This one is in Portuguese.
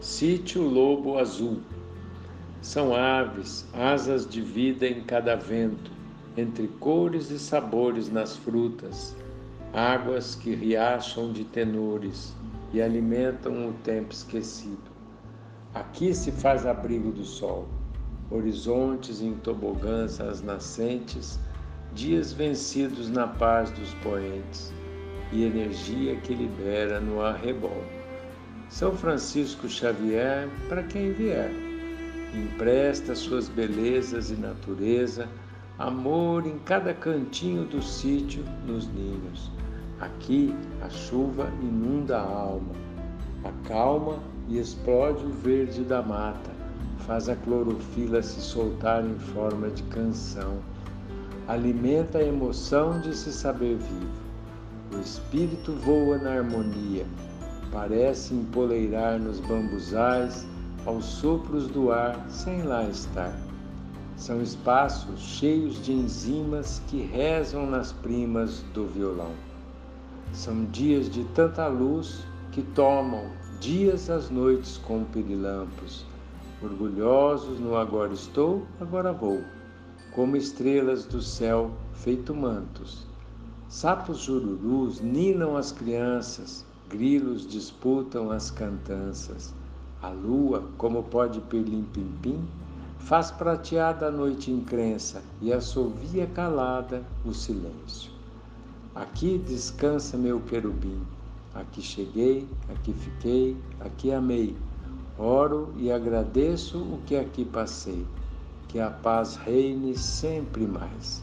Sítio Lobo Azul. São aves, asas de vida em cada vento, entre cores e sabores nas frutas, águas que riacham de tenores e alimentam o tempo esquecido. Aqui se faz abrigo do sol, horizontes em tobogãs às nascentes, dias vencidos na paz dos poentes e energia que libera no arrebol. São Francisco Xavier para quem vier, empresta suas belezas e natureza, amor em cada cantinho do sítio, nos ninhos. Aqui a chuva inunda a alma, acalma e explode o verde da mata, faz a clorofila se soltar em forma de canção, alimenta a emoção de se saber vivo. O espírito voa na harmonia, parece empoleirar nos bambuzais aos sopros do ar sem lá estar. São espaços cheios de enzimas que rezam nas primas do violão. São dias de tanta luz que tomam dias as noites com pirilampos, orgulhosos no agora estou, agora vou, como estrelas do céu feito mantos Sapos jururus ninam as crianças, grilos disputam as cantanças. A lua, como pode perlim-pim-pim, faz prateada a noite incrença e assovia calada o silêncio. Aqui descansa meu querubim, aqui cheguei, aqui fiquei, aqui amei. Oro e agradeço o que aqui passei, que a paz reine sempre mais.